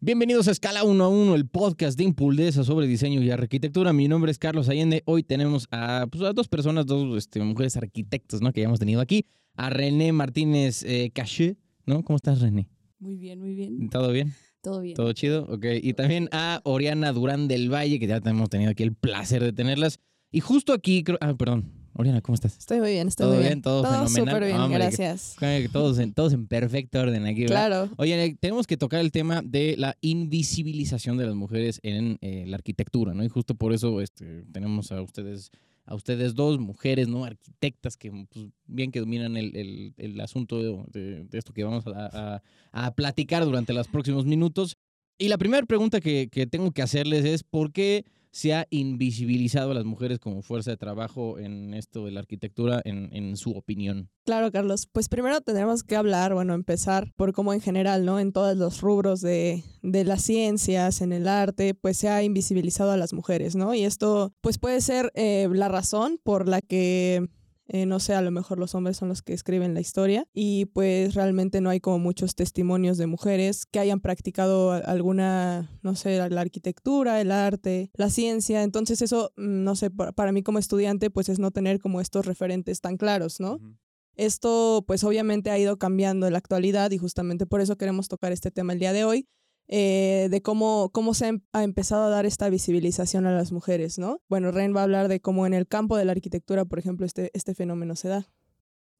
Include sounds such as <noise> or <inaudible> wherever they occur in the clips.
Bienvenidos a Escala 1 a 1, el podcast de Impuldesa sobre diseño y arquitectura. Mi nombre es Carlos Allende. Hoy tenemos a, pues, a dos personas, dos este, mujeres arquitectas, ¿no? Que ya hemos tenido aquí. A René Martínez eh, Caché, ¿no? ¿Cómo estás, René? Muy bien, muy bien. ¿Todo bien? Todo bien. ¿Todo chido? Ok. Y también a Oriana Durán del Valle, que ya hemos tenido aquí el placer de tenerlas. Y justo aquí, creo... Ah, perdón. Oriana, ¿cómo estás? Estoy muy bien, estoy ¿Todo muy bien? bien. ¿Todo fenomenal? súper bien, Hombre, gracias. que- Todos en, todos en perfecto orden aquí, ¿verdad? Claro. Oye, tenemos que tocar el tema de la invisibilización de las mujeres en eh, la arquitectura, ¿no? Y justo por eso este, tenemos a ustedes, a ustedes dos mujeres, ¿no? Arquitectas que pues, bien que dominan el, el- el asunto de, de esto que vamos a, a- a platicar durante los próximos minutos. Y la primera pregunta que, que tengo que hacerles es ¿por qué se ha invisibilizado a las mujeres como fuerza de trabajo en esto de la arquitectura, en, en su opinión? Claro, Carlos. Pues primero tendremos que hablar, bueno, empezar por cómo en general, ¿no? En todos los rubros de, de las ciencias, en el arte, pues se ha invisibilizado a las mujeres, ¿no? Y esto, pues puede ser eh, la razón por la que eh, no sé, a lo mejor los hombres son los que escriben la historia y pues realmente no hay como muchos testimonios de mujeres que hayan practicado alguna, no sé, la arquitectura, el arte, la ciencia. Entonces eso, mm, no sé, para, para mí como estudiante pues es no tener como estos referentes tan claros, ¿no? Esto pues obviamente ha ido cambiando en la actualidad y justamente por eso queremos tocar este tema el día de hoy, eh, de cómo, cómo se ha em- ha empezado a dar esta visibilización a las mujeres, ¿no? Bueno, Ren va a hablar de cómo en el campo de la arquitectura, por ejemplo, este, este fenómeno se da.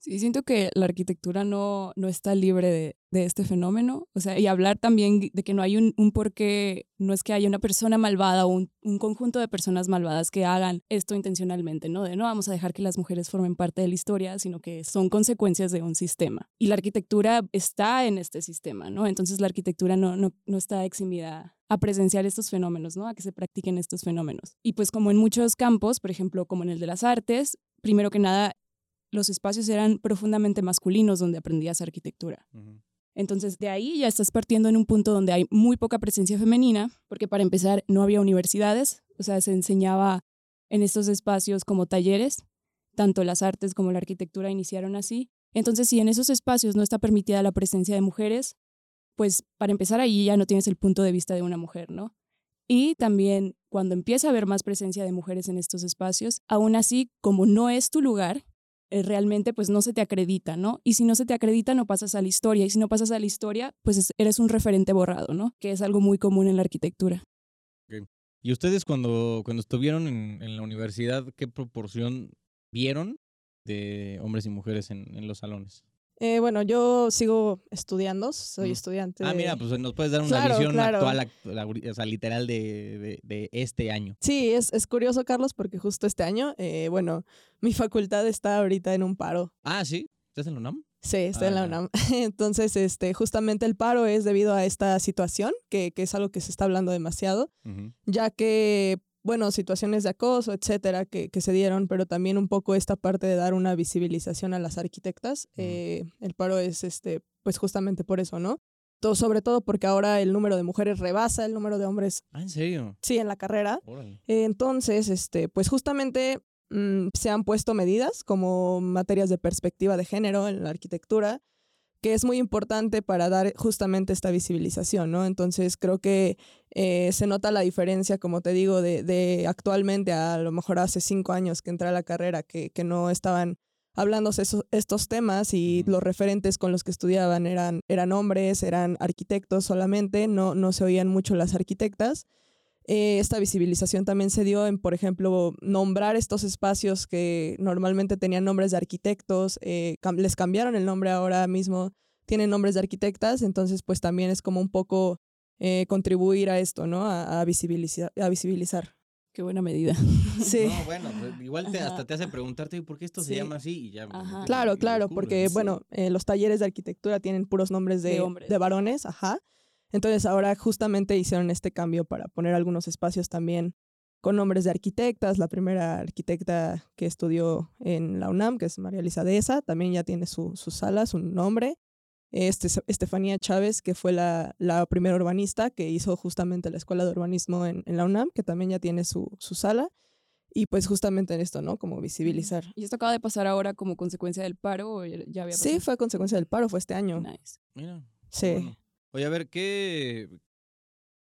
Sí, siento que la arquitectura no, no está libre de, de este fenómeno. O sea, y hablar también de que no hay un, un porqué, no es que haya una persona malvada o un, un conjunto de personas malvadas que hagan esto intencionalmente, ¿no? De no vamos a dejar que las mujeres formen parte de la historia, sino que son consecuencias de un sistema. Y la arquitectura está en este sistema, ¿no? Entonces la arquitectura no, no, no está eximida a presenciar estos fenómenos, ¿no? A que se practiquen estos fenómenos. Y pues como en muchos campos, por ejemplo, como en el de las artes, primero que nada, los espacios eran profundamente masculinos donde aprendías arquitectura. Entonces, de ahí ya estás partiendo en un punto donde hay muy poca presencia femenina, porque para empezar no había universidades, o sea, se enseñaba en estos espacios como talleres, tanto las artes como la arquitectura iniciaron así. Entonces, si en esos espacios no está permitida la presencia de mujeres, pues para empezar ahí ya no tienes el punto de vista de una mujer, ¿no? Y también cuando empieza a haber más presencia de mujeres en estos espacios, aún así, como no es tu lugar, realmente pues no se te acredita, ¿no? Y si no se te acredita, no pasas a la historia. Y si no pasas a la historia, pues es- eres un referente borrado, ¿no? Que es algo muy común en la arquitectura. ¿Y ustedes cuando, cuando estuvieron en, en la universidad, qué proporción vieron de hombres y mujeres en, en los salones? Eh, bueno, yo sigo estudiando, soy Mm. estudiante. Ah, de- mira, pues nos puedes dar una Claro, visión claro. actual, o sea, literal de, de- de este año. Sí, es, es curioso, Carlos, porque justo este año, eh, bueno, <laughs> mi facultad está ahorita en un paro. Ah, sí, ¿estás en la UNAM? Sí, está en la Ah. UNAM. <laughs> Entonces, este, justamente el paro es debido a esta situación, que, que es algo que se está hablando demasiado, ya que, bueno, situaciones de acoso, etcétera, que, que se dieron, pero también un poco esta parte de dar una visibilización a las arquitectas. Eh, el paro es, este, pues justamente por eso, ¿no? Todo, sobre todo porque ahora el número de mujeres rebasa el número de hombres, Ah, ¿en serio? sí, en la carrera. Eh, Entonces, este, pues justamente mm, se han puesto medidas como materias de perspectiva de género en la arquitectura, que es muy importante para dar justamente esta visibilización, ¿no? Entonces creo que eh, se nota la diferencia, como te digo, de, de actualmente a, lo mejor hace cinco años que entré a la carrera, que, que no estaban hablándose esos- estos temas y los referentes con los que estudiaban eran, eran hombres, eran arquitectos solamente, no, no se oían mucho las arquitectas. Eh, esta visibilización también se dio en, por ejemplo, nombrar estos espacios que normalmente tenían nombres de arquitectos, eh, cam- les cambiaron el nombre ahora mismo, tienen nombres de arquitectas, entonces pues también es como un poco eh, contribuir a esto, ¿no? A, a visibilizar, a visibilizar. Qué buena medida. <laughs> <laughs> Sí. No, bueno, pues, igual te- hasta te hace preguntarte ¿por qué esto se llama así? Y ya. Ajá. Claro, claro, porque ¿no? bueno, eh, los talleres de arquitectura tienen puros nombres de, De hombres. de varones, ajá. Entonces ahora justamente hicieron este cambio para poner algunos espacios también con nombres de arquitectas. La primera arquitecta que estudió en la UNAM, que es María Elisa Deza, también ya tiene su, su sala, su nombre. Este, Estefanía Chávez, que fue la, la primera urbanista que hizo justamente la escuela de urbanismo en, en la UNAM, que también ya tiene su, su sala. Y pues justamente en esto, ¿no? Como visibilizar. ¿Y esto acaba de pasar ahora como consecuencia del paro o ya había Sí, fue a consecuencia del paro, fue este año. Nice. Mira. Sí. bueno. Oye, a ver, ¿qué,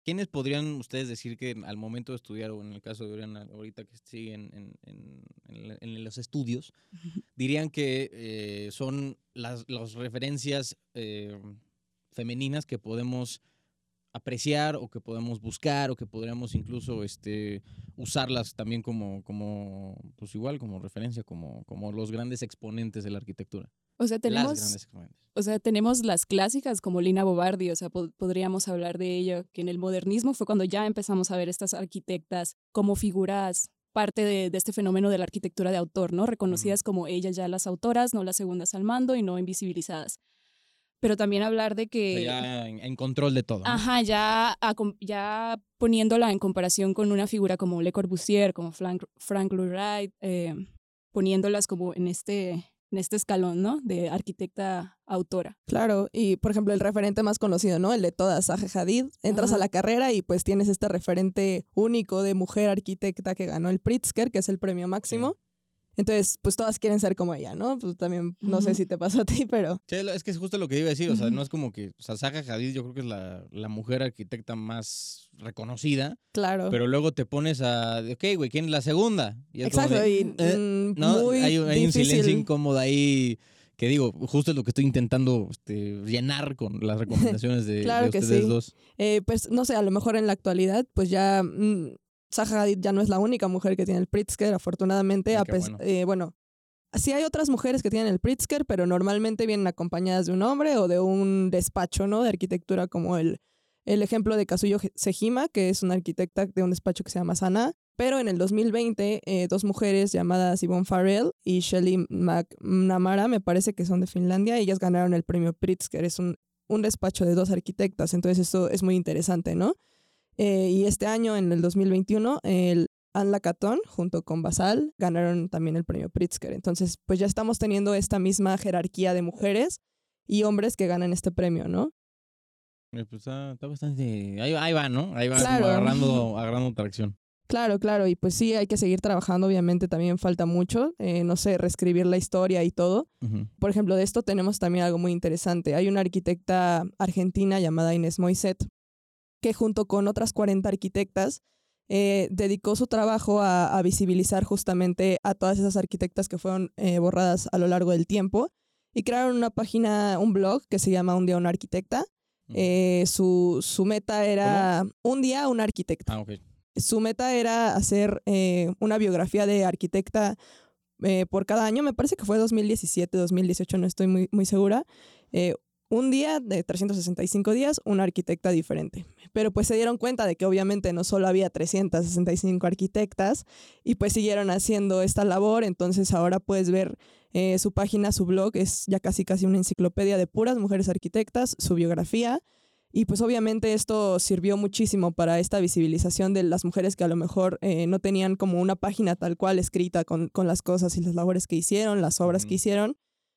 ¿quiénes podrían ustedes decir que al momento de estudiar, o en el caso de Oriana, ahorita que siguen en, en- en- en los estudios, dirían que eh, son las, las referencias eh, femeninas que podemos apreciar o que podemos buscar o que podríamos incluso este, usarlas también como, como, pues igual, como referencia, como, como los grandes exponentes de la arquitectura. O sea, Las tenemos, grandes exponentes. o sea, tenemos las clásicas como Lina Bobardi, o sea, po- podríamos hablar de ella, que en el modernismo fue cuando ya empezamos a ver estas arquitectas como figuras parte de, de este fenómeno de la arquitectura de autor, ¿no? Reconocidas como ellas ya las autoras, no las segundas al mando y no invisibilizadas. Pero también hablar de O que... sea, ya en, en control de todo. ¿no? Ajá, ya, a ya poniéndola en comparación con una figura como Le Corbusier, como Frank, Frank Lloyd Wright, eh, poniéndolas como en este, en este escalón, ¿no? De arquitecta autora. Claro, y por ejemplo el referente más conocido, ¿no? El de todas, Zaha Hadid. Entras a la carrera y pues tienes este referente único de mujer arquitecta que ganó el Pritzker, que es el premio máximo. Entonces, pues todas quieren ser como ella, ¿no? Pues también, no sé si te pasó a ti, pero Sí, es que es justo lo que iba a decir, o sea, no es como que, o sea, Zaha Hadid yo creo que es la, la mujer arquitecta más reconocida, claro. pero luego te pones a, ok, güey, ¿quién es la segunda? Y Exacto, de, y eh, mm, no, muy hay, hay un silencio incómodo ahí que digo, justo es lo que estoy intentando este, llenar con las <laughs> recomendaciones de, de Claro que ustedes sí. dos. Eh, pues no sé, a lo mejor en la actualidad, pues ya mm, Zaha Hadid ya no es la única mujer que tiene el Pritzker, afortunadamente. A bueno. eh, bueno, sí hay otras mujeres que tienen el Pritzker, pero normalmente vienen acompañadas de un hombre o de un despacho, ¿no? De arquitectura como el, el ejemplo de Kazuyo Sejima, que es una arquitecta de un despacho que se llama Sana. Pero en el 2020, eh, dos mujeres llamadas Yvonne Farrell y Shelly McNamara, me parece que son de Finlandia, ellas ganaron el premio Pritzker. Es un, un despacho de dos arquitectas, entonces eso es muy interesante, ¿no? Eh, y este año, en el 2021, el Anne Lacaton, junto con Basal, ganaron también el premio Pritzker. Entonces, pues ya estamos teniendo esta misma jerarquía de mujeres y hombres que ganan este premio, ¿no? Eh, Pues está, está bastante, ahí, ahí va, ¿no? Ahí va Claro. agarrando, agarrando tracción. Claro, claro, y pues sí, hay que seguir trabajando, obviamente también falta mucho, eh, no sé, reescribir la historia y todo. Por ejemplo, de esto tenemos también algo muy interesante. Hay una arquitecta argentina llamada Inés Moiset, que junto con otras 40 arquitectas eh, dedicó su trabajo a, a visibilizar justamente a todas esas arquitectas que fueron eh, borradas a lo largo del tiempo y crearon una página, un blog que se llama Un día una arquitecta. Eh, su, su meta era un día una arquitecta Ah, su meta era hacer una biografía de arquitecta eh, por cada año. Me parece que fue 2017, 2018, no estoy muy, muy segura. Eh, un día de 365 días, una arquitecta diferente. Pero pues se dieron cuenta de que obviamente no solo había 365 arquitectas y pues siguieron haciendo esta labor. Entonces ahora puedes ver eh, su página, su blog, es ya casi casi una enciclopedia de puras mujeres arquitectas, su biografía. Y pues obviamente esto sirvió muchísimo para esta visibilización de las mujeres que a lo mejor eh, no tenían como una página tal cual escrita con, con las cosas y las labores que hicieron, las obras que hicieron.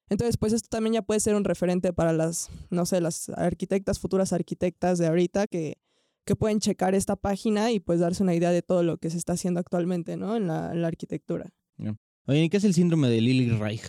Entonces, pues esto también ya puede ser un referente para las, no sé, las arquitectas, futuras arquitectas de ahorita que, que pueden checar esta página y pues darse una idea de todo lo que se está haciendo actualmente, ¿no? En la, en la arquitectura. Oye, ¿y ¿qué es el síndrome de Lily Reich?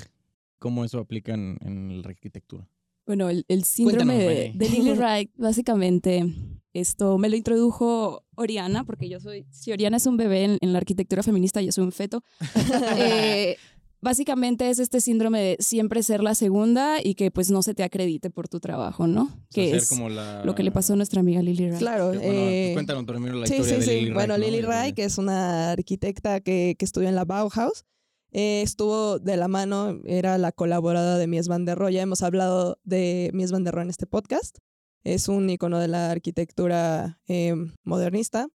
¿Cómo eso aplica en, en la arquitectura? Bueno, el, el síndrome de, de <laughs> Lily Wright, básicamente, esto me lo introdujo Oriana, porque yo soy, si Oriana es un bebé en, en la arquitectura feminista, yo soy un feto. <laughs> Eh, básicamente es este síndrome de siempre ser la segunda y que pues no se te acredite por tu trabajo, ¿no? O sea, Que ser es como la- lo que le pasó a nuestra amiga Lily Wright. Claro. que, bueno, pues eh, cuéntanos primero la sí, historia sí, de sí. Lily Reich. bueno, ¿no? Lily Y- Reich, que es una arquitecta que, que estudió en la Bauhaus, eh, estuvo de la mano, era la colaborada de Mies van der Rohe. Ya hemos hablado de Mies van der Rohe en este podcast. Es un icono de la arquitectura eh, modernista.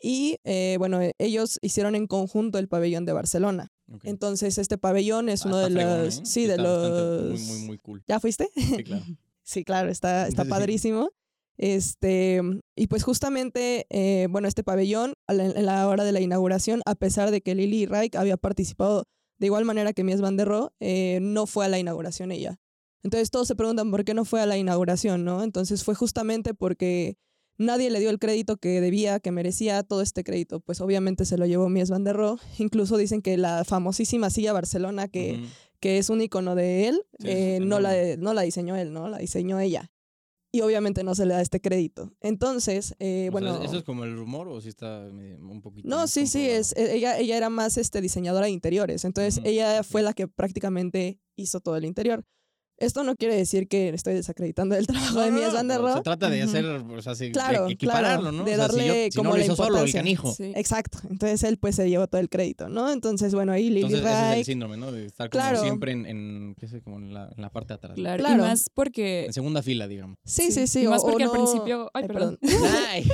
Y eh, bueno, ellos hicieron en conjunto el pabellón de Barcelona. Entonces, este pabellón es Ah, uno de los. ¿eh? Sí, de Está los. Muy, muy, muy cool. ¿Ya fuiste? Sí, claro. <laughs> Sí, claro, está, está <laughs> padrísimo. Este, y pues justamente, eh, bueno, este pabellón, a la- en la hora de la inauguración, a pesar de que Lily Reich había participado de igual manera que Mies van der Rohe, eh, no fue a la inauguración ella. Entonces todos se preguntan por qué no fue a la inauguración, ¿no? Entonces fue justamente porque nadie le dio el crédito que debía, que merecía todo este crédito. Pues obviamente se lo llevó Mies van der Rohe. <laughs> Incluso dicen que la famosísima silla Barcelona, que, que es un icono de él, Sí, eh, no, la, no la diseñó él, ¿no? La diseñó ella. y obviamente no se le da este crédito. Entonces, eh, O sea, bueno... ¿Eso es como el rumor o sí está un poquito? No, sí, sí, es, e- ella, ella era más este, diseñadora de interiores, entonces Ujú, ella ok. fue la que prácticamente hizo todo el interior. Esto no quiere decir que estoy desacreditando el <laughs> trabajo de No, Mies no, van der pero Se trata de hacer, o sea, de Claro, equipararlo, claro, ¿no? de O sea, si yo- darle si no como lo la hizo solo el importancia. canijo. Sí. Exacto, entonces él pues se llevó todo el crédito, ¿no? Entonces, bueno, ahí Lily Entonces ese es el síndrome, ¿no? De estar como Claro. siempre en, en, qué sé, como en la, en la parte de atrás. Claro, Claro. y más porque... En segunda fila, digamos. sí, sí, sí. Y más o- o porque al no- principio... Ay, <laughs> Ay, perdón. <laughs> Ay.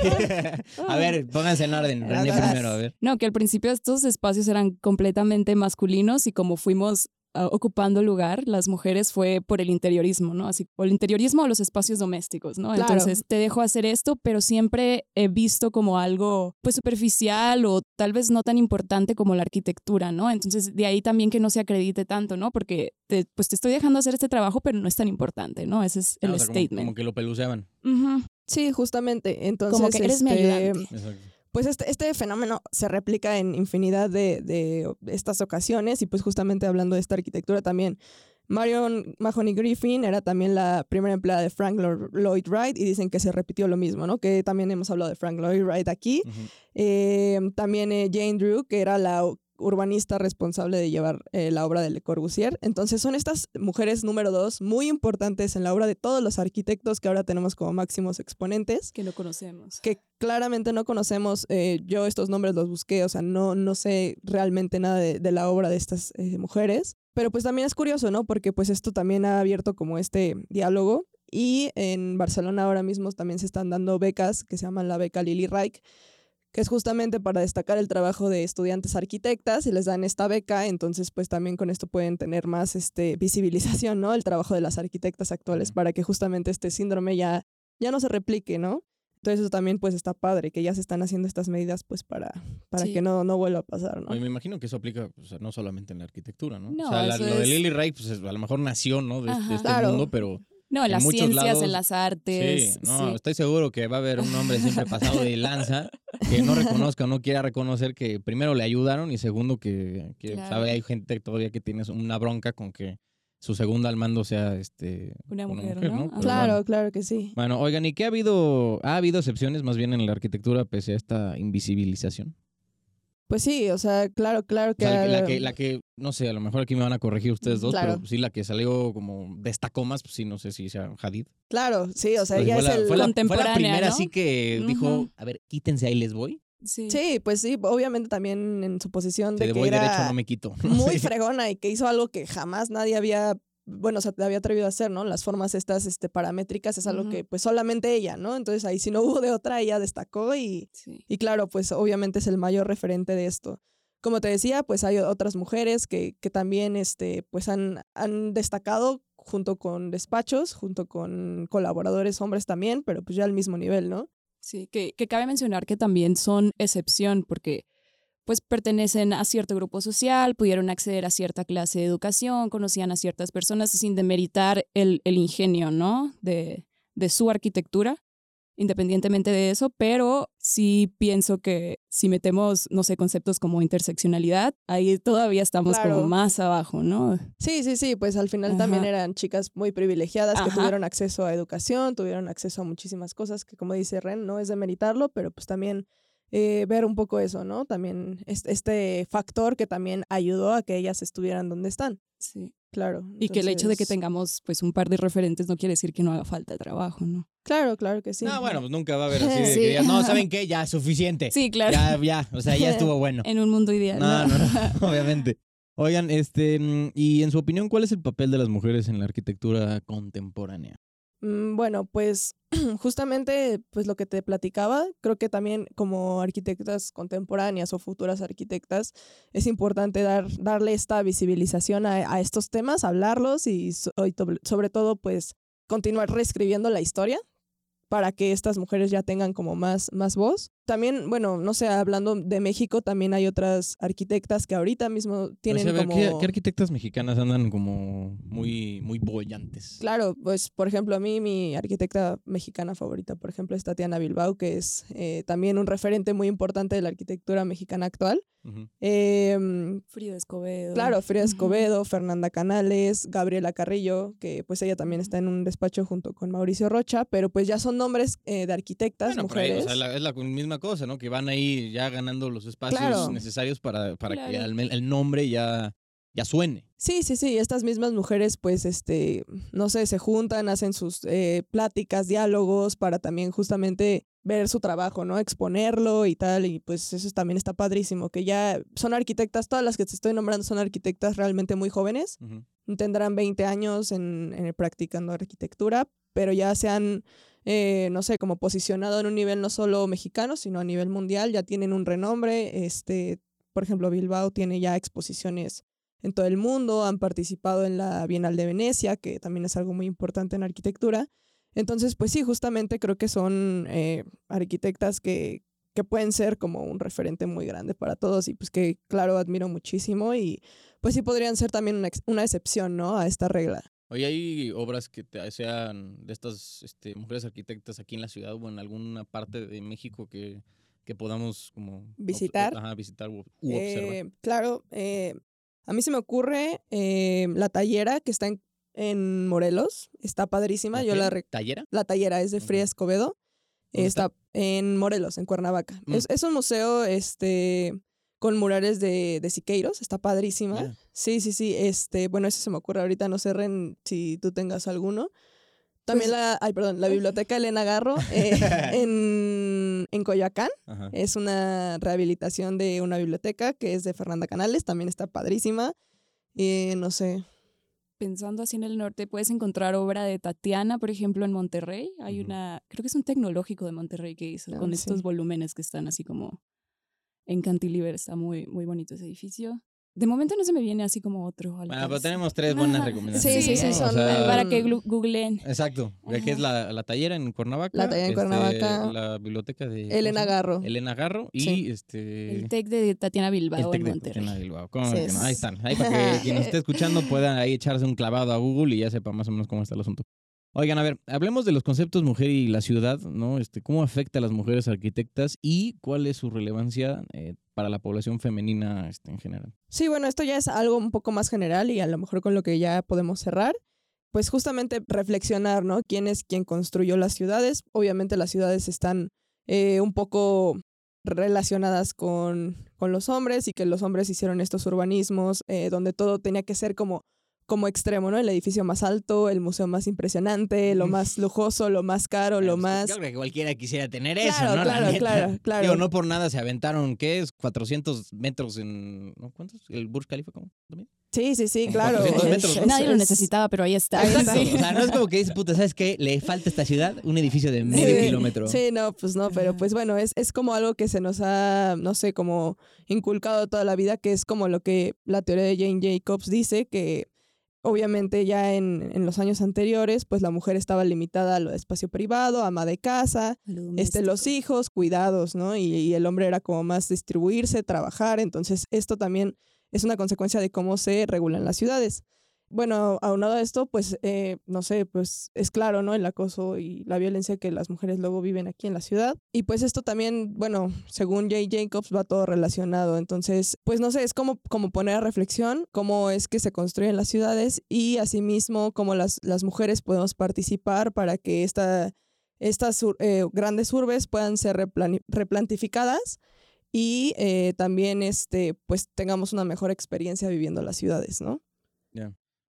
a ver, pónganse en orden. René primero, a ver. No, que al principio estos espacios eran completamente masculinos y como fuimos ocupando lugar, las mujeres fue por el interiorismo, ¿no? Así, o el interiorismo o los espacios domésticos, ¿no? Claro. Entonces te dejo hacer esto, pero siempre he visto como algo pues superficial o tal vez no tan importante como la arquitectura, ¿no? Entonces de ahí también que no se acredite tanto, ¿no? Porque te, pues te estoy dejando hacer este trabajo, pero no es tan importante, ¿no? Ese es el Ah, o sea, como- statement. Como, que lo peluceaban. Ujú. Sí, justamente. Entonces, Como que eres mi este, ayudante. Exacto. Pues este, este fenómeno se replica en infinidad de, de estas ocasiones y pues justamente hablando de esta arquitectura también. Marion Mahoney Griffin era también la primera empleada de Frank Lo- Lloyd Wright y dicen que se repitió lo mismo, ¿no? Que también hemos hablado de Frank Lloyd Wright aquí. Eh, también eh, Jane Drew, que era la urbanista responsable de llevar eh, la obra de Le Corbusier. Entonces son estas mujeres número dos muy importantes en la obra de todos los arquitectos que ahora tenemos como máximos exponentes Que no conocemos. que claramente no conocemos. eh, yo estos nombres los busqué, o sea, no, no sé realmente nada de, de la obra de estas eh, mujeres. Pero pues también es curioso, ¿no? Porque pues esto también ha abierto como este diálogo. Y en Barcelona ahora mismo también se están dando becas que se llaman la beca Lily Reich, que es justamente para destacar el trabajo de estudiantes arquitectas y les dan esta beca, entonces pues también con esto pueden tener más este, visibilización, ¿no? El trabajo de las arquitectas actuales para que justamente este síndrome ya, ya no se replique, ¿no? Entonces eso también pues está padre, que ya se están haciendo estas medidas pues para, para Sí. que no, no vuelva a pasar, ¿no? Oye, me imagino que eso aplica o sea, no solamente en la arquitectura, ¿no? No, o sea, la- lo de Lily Ray, pues es- a lo mejor nació, ¿no? De, este Claro. mundo, pero No, en las ciencias, lados- en las artes. sí, no, sí. estoy seguro que va a haber un hombre siempre pasado de lanza que no reconozca o no quiera reconocer que primero le ayudaron y segundo que, que Claro. sabe, hay gente todavía que tiene una bronca con que su segunda al mando sea este Una mujer, ¿no? Claro, bueno. claro que sí. Bueno, oigan, ¿y qué ha habido? ¿Ha habido excepciones más bien en la arquitectura pese a esta invisibilización? Pues sí, o sea, claro, claro O que... sea, la que, la que, no sé, a lo mejor aquí me van a corregir ustedes dos, Claro. pero sí la que salió como destacó más, pues sí, no sé si sea Hadid. Claro, sí, o sea, Pues ella fue, es la, el... fue, la, fue la Contemporánea, primera ¿no? así que dijo, a ver, quítense, ahí les voy. Sí. Sí, pues sí, obviamente también en su posición Si de que voy era derecho, no me quito. <laughs> muy fregona y que hizo algo que jamás nadie había, bueno, te había atrevido a hacer, ¿no? Las formas estas este, paramétricas es algo que pues solamente ella, ¿no? Entonces ahí si no hubo de otra, ella destacó y, Sí. y claro, pues obviamente es el mayor referente de esto. Como te decía, pues hay otras mujeres que, que también este, pues han, han destacado junto con despachos, junto con colaboradores hombres también, pero pues ya al mismo nivel, ¿no? Sí, que, que cabe mencionar que también son excepción porque pues pertenecen a cierto grupo social, pudieron acceder a cierta clase de educación, conocían a ciertas personas sin demeritar el, el ingenio, ¿no? De, de su arquitectura, independientemente de eso, pero sí pienso que si metemos, no sé, conceptos como interseccionalidad, ahí todavía estamos Claro. como más abajo, ¿no? Sí, sí, sí, pues al final también eran chicas muy privilegiadas que tuvieron acceso a educación, tuvieron acceso a muchísimas cosas que como dice Ren, no es de meritarlo, pero pues también eh, ver un poco eso, ¿no? También es- este factor que también ayudó a que ellas estuvieran donde están, Sí. claro. Y que el hecho de que tengamos pues un par de referentes no quiere decir que no haga falta trabajo, ¿no? Claro, claro que sí. No, bueno, pues <laughs> nunca va a haber así de Sí. que digas, no, ¿saben <laughs> qué? Ya, suficiente. Sí, claro. Ya, ya, o sea, ya <laughs> estuvo bueno. En un mundo ideal. No, no, no, obviamente. Oigan, este, mm, y en su opinión, ¿cuál es el papel de las mujeres en la arquitectura contemporánea? Mm, Bueno, pues <clears throat> justamente pues lo que te platicaba, creo que también como arquitectas contemporáneas o futuras arquitectas es importante dar, darle esta visibilización a, a estos temas, hablarlos y, y sobre todo pues continuar reescribiendo la historia para que estas mujeres ya tengan como más, más voz. También, bueno, no sé, hablando de México, también hay otras arquitectas que ahorita mismo tienen O sea, como... ¿qué, qué arquitectas mexicanas andan como muy, muy bollantes? Claro, pues por ejemplo, a mí mi arquitecta mexicana favorita, por ejemplo, es Tatiana Bilbao, que es eh, también un referente muy importante de la arquitectura mexicana actual. Ujú. Em, Frida Escobedo. Claro, Frida. Escobedo, Fernanda Canales, Gabriela Carrillo, que pues ella también está en un despacho junto con Mauricio Rocha, pero pues ya son nombres eh, de arquitectas, Bueno, ahí, mujeres. o sea, la- es la misma cosa, ¿no? Que van ahí ya ganando los espacios Claro. necesarios para, para que Claro. el nombre ya, ya suene. Sí, sí, sí, estas mismas mujeres pues este, no sé, se juntan, hacen sus eh, pláticas, diálogos para también justamente ver su trabajo, ¿no? Exponerlo y tal, y pues eso también está padrísimo, que ya son arquitectas, todas las que te estoy nombrando son arquitectas realmente muy jóvenes, tendrán 20 años en, en practicando arquitectura, pero ya se han, eh, no sé, como posicionado en un nivel no solo mexicano, sino a nivel mundial, ya tienen un renombre, este, por ejemplo, Bilbao tiene ya exposiciones en todo el mundo, han participado en la Bienal de Venecia, que también es algo muy importante en arquitectura. Entonces, pues sí, justamente creo que son eh, arquitectas que, que pueden ser como un referente muy grande para todos y pues que, claro, admiro muchísimo y pues sí podrían ser también una, ex- una excepción, ¿no? A esta regla. Oye, ¿hay obras que te- sean de estas este, mujeres arquitectas aquí en la ciudad o en alguna parte de México que, que podamos como... obs- Visitar. Ajá, visitar u, u observar? Eh, claro, eh, a mí se me ocurre eh, la tallera que está en, en Morelos, está padrísima, yo qué? la... ¿Tallera? La tallera es de Frida. Escobedo. ¿Dónde está? Está en Morelos, en Cuernavaca. Mm. Es, es un museo este, con murales de, de Siqueiros, está padrísima. Sí, sí, sí. Este, bueno, eso se me ocurre ahorita, no sé, Ren, si tú tengas alguno. También Pues- la, ay, perdón, la biblioteca Elena Garro <laughs> eh, en, en Coyoacán. Ajá. Es una rehabilitación de una biblioteca que es de Fernanda Canales, también está padrísima. Y no sé. Pensando así en el norte, puedes encontrar obra de Tatiana, por ejemplo, en Monterrey. Hay una, creo que es un tecnológico de Monterrey que hizo, Ah, con sí. estos volúmenes que están así como en cantilever. Está muy, muy bonito ese edificio. De momento no se me viene así como otro. Bueno, pero tenemos tres buenas Ajá. recomendaciones. Sí, sí, sí, son, sea, Para que googleen. Exacto, de que es la, la tallera en Cuernavaca. La tallera en este, Cuernavaca. La biblioteca de... ¿cómo se Elena? Garro. Elena Garro y Sí. este... El TEC de Tatiana el Bilbao Tec de Monterrey. Tatiana Bilbao. ¿Cómo Sí, es. Ahí están. Ahí para que quien nos <laughs> esté escuchando pueda ahí echarse un clavado a Google y ya sepa más o menos cómo está el asunto. Oigan, a ver, hablemos de los conceptos mujer y la ciudad, ¿no? Este, ¿Cómo afecta a las mujeres arquitectas y cuál es su relevancia eh, para la población femenina este, en general? Sí, bueno, esto ya es algo un poco más general y a lo mejor con lo que ya podemos cerrar. Pues justamente reflexionar, ¿no? ¿Quién es quien construyó las ciudades? Obviamente las ciudades están eh, un poco relacionadas con, con los hombres y que los hombres hicieron estos urbanismos eh, donde todo tenía que ser como, como extremo, ¿no? El edificio más alto, el museo más impresionante, lo más lujoso, lo más caro, lo más... Yo creo que cualquiera quisiera tener Claro, eso, ¿no? La claro, claro, claro. Digo, no por nada se aventaron, ¿qué es? 400 metros en... ¿no? ¿Cuántos? ¿El Burj Khalifa? ¿Cómo? ¿También? Sí, sí, sí, claro. 400 metros, ¿no? Nadie lo es- necesitaba, pero ahí está. Exacto. Sí. O sea, no es como que dices, puta, ¿sabes qué? Le falta a esta ciudad un edificio de medio Sí, kilómetro. Sí, no, pues no, pero pues bueno, es, es como algo que se nos ha, no sé, como inculcado toda la vida, que es como lo que la teoría de Jane Jacobs dice, que obviamente ya en, en los años anteriores, pues la mujer estaba limitada a lo de espacio privado, ama de casa, este, los hijos, cuidados, ¿no? Y, y el hombre era como más distribuirse, trabajar, entonces esto también es una consecuencia de cómo se regulan las ciudades. Bueno, aunado a esto, pues, eh, no sé, pues es claro, ¿no? El acoso y la violencia que las mujeres luego viven aquí en la ciudad. Y pues esto también, bueno, según Jay Jacobs, va todo relacionado. Entonces, pues no sé, es como, como poner a reflexión cómo es que se construyen las ciudades y asimismo cómo las, las mujeres podemos participar para que esta, estas eh, grandes urbes puedan ser replantificadas y eh, también este, pues tengamos una mejor experiencia viviendo las ciudades, ¿no?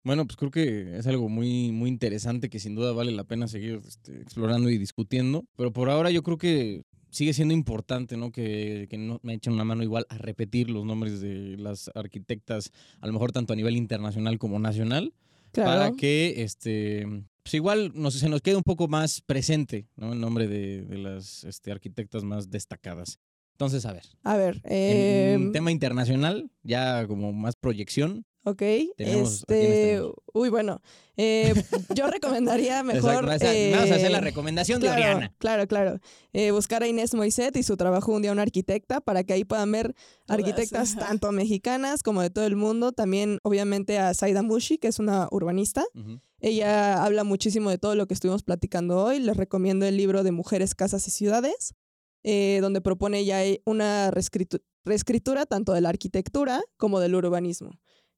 Bueno, pues creo que es algo muy, muy interesante que sin duda vale la pena seguir este, explorando y discutiendo. Pero por ahora yo creo que sigue siendo importante, ¿no? Que, que no me echen una mano igual a repetir los nombres de las arquitectas, a lo mejor tanto a nivel internacional como nacional, para que este pues igual nos, se nos quede un poco más presente, ¿no? El nombre de, de las este, arquitectas más destacadas. Entonces, a ver, A ver, en eh, tema internacional, ya como más proyección, ok. tenemos- ¿a quiénes este, tenemos? uy, bueno, eh, yo <laughs> recomendaría mejor. Exacto, esa- vamos a hacer la eh, recomendación de Oriana. claro, claro. Eh, buscar a Inés Moiset y su trabajo Un día una arquitecta para que ahí puedan ver Todas. arquitectas tanto mexicanas como de todo el mundo. También, obviamente, a Saida Mushi, que es una urbanista. Ella habla muchísimo de todo lo que estuvimos platicando hoy. Les recomiendo el libro de Mujeres, Casas y Ciudades, eh, donde propone ya una reescritu- reescritura tanto de la arquitectura como del urbanismo.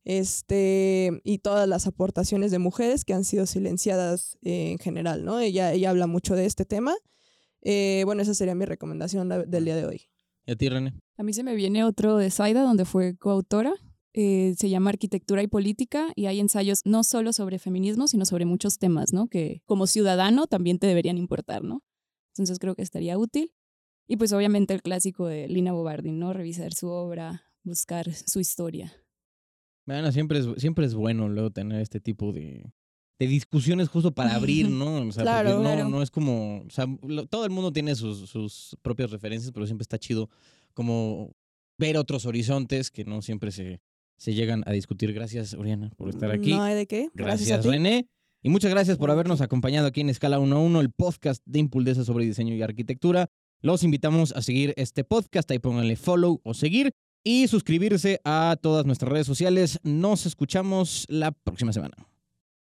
Este, y todas las aportaciones de mujeres que han sido silenciadas eh, en general, ¿no? Ella, ella habla mucho de este tema. Eh, bueno, esa sería mi recomendación del día de hoy. ¿Y a ti, René? A mí se me viene otro de Saida, donde fue coautora. Eh, se llama Arquitectura y Política y hay ensayos no solo sobre feminismo, sino sobre muchos temas, ¿no? Que como ciudadano también te deberían importar, ¿no? Entonces creo que estaría útil. Y pues obviamente el clásico de Lina Bobardi, ¿no? Revisar su obra, buscar su historia. Bueno, siempre es, siempre es bueno luego tener este tipo de, de discusiones justo para abrir, <laughs> ¿no? O sea, Claro, no, claro. no es como, o sea, lo- todo el mundo tiene sus, sus propias referencias, pero siempre está chido como ver otros horizontes que no siempre se, se llegan a discutir. Gracias, Oriana, por estar aquí. No hay de qué. Gracias, Gracias. René. Y muchas gracias por habernos acompañado aquí en Escala 1 a 1, el podcast de Impuldesa sobre diseño y arquitectura. Los invitamos a seguir este podcast, ahí pónganle follow o seguir y suscribirse a todas nuestras redes sociales. Nos escuchamos la próxima semana.